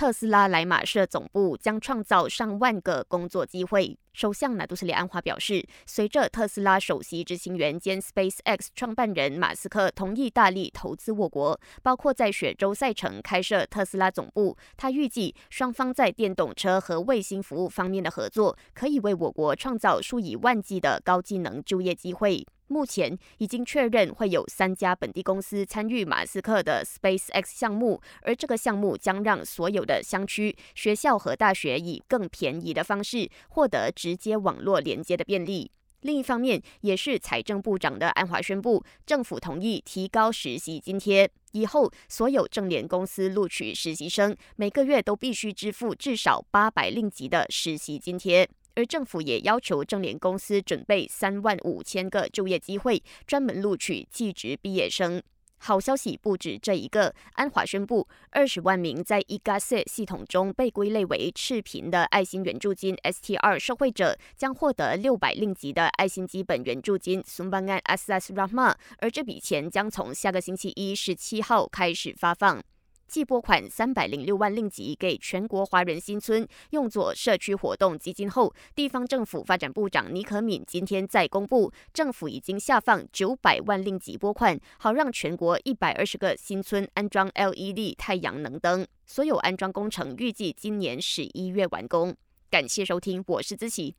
特斯拉莱马社总部将创造上万个工作机会。首相纳杜斯里安华表示，随着特斯拉首席执行员兼 SpaceX 创办人马斯克同意大力投资我国，包括在雪州赛城开设特斯拉总部，他预计双方在电动车和卫星服务方面的合作，可以为我国创造数以万计的高技能就业机会。目前已经确认会有三家本地公司参与马斯克的 SpaceX 项目，而这个项目将让所有的乡区、学校和大学以更便宜的方式获得直接网络连接的便利。另一方面，也是财政部长的安华宣布，政府同意提高实习津贴，以后所有正联公司录取实习生每个月都必须支付至少八百令吉的实习津贴。而政府也要求正联公司准备三万五千个就业机会，专门录取技职毕业生。好消息不止这一个，安华宣布，二十万名在 e g a s 系统中被归类为赤贫的爱心援助金 STR 受惠者，将获得六百令吉的爱心基本援助金 Sumbangan Asas Rahma，而这笔钱将从下个星期一十七号开始发放。即拨款三百零六万令吉给全国华人新村用作社区活动基金后，地方政府发展部长尼可敏今天再公布，政府已经下放九百万令吉拨款，好让全国一百二十个新村安装 LED 太阳能灯。所有安装工程预计今年十一月完工。感谢收听，我是子琪。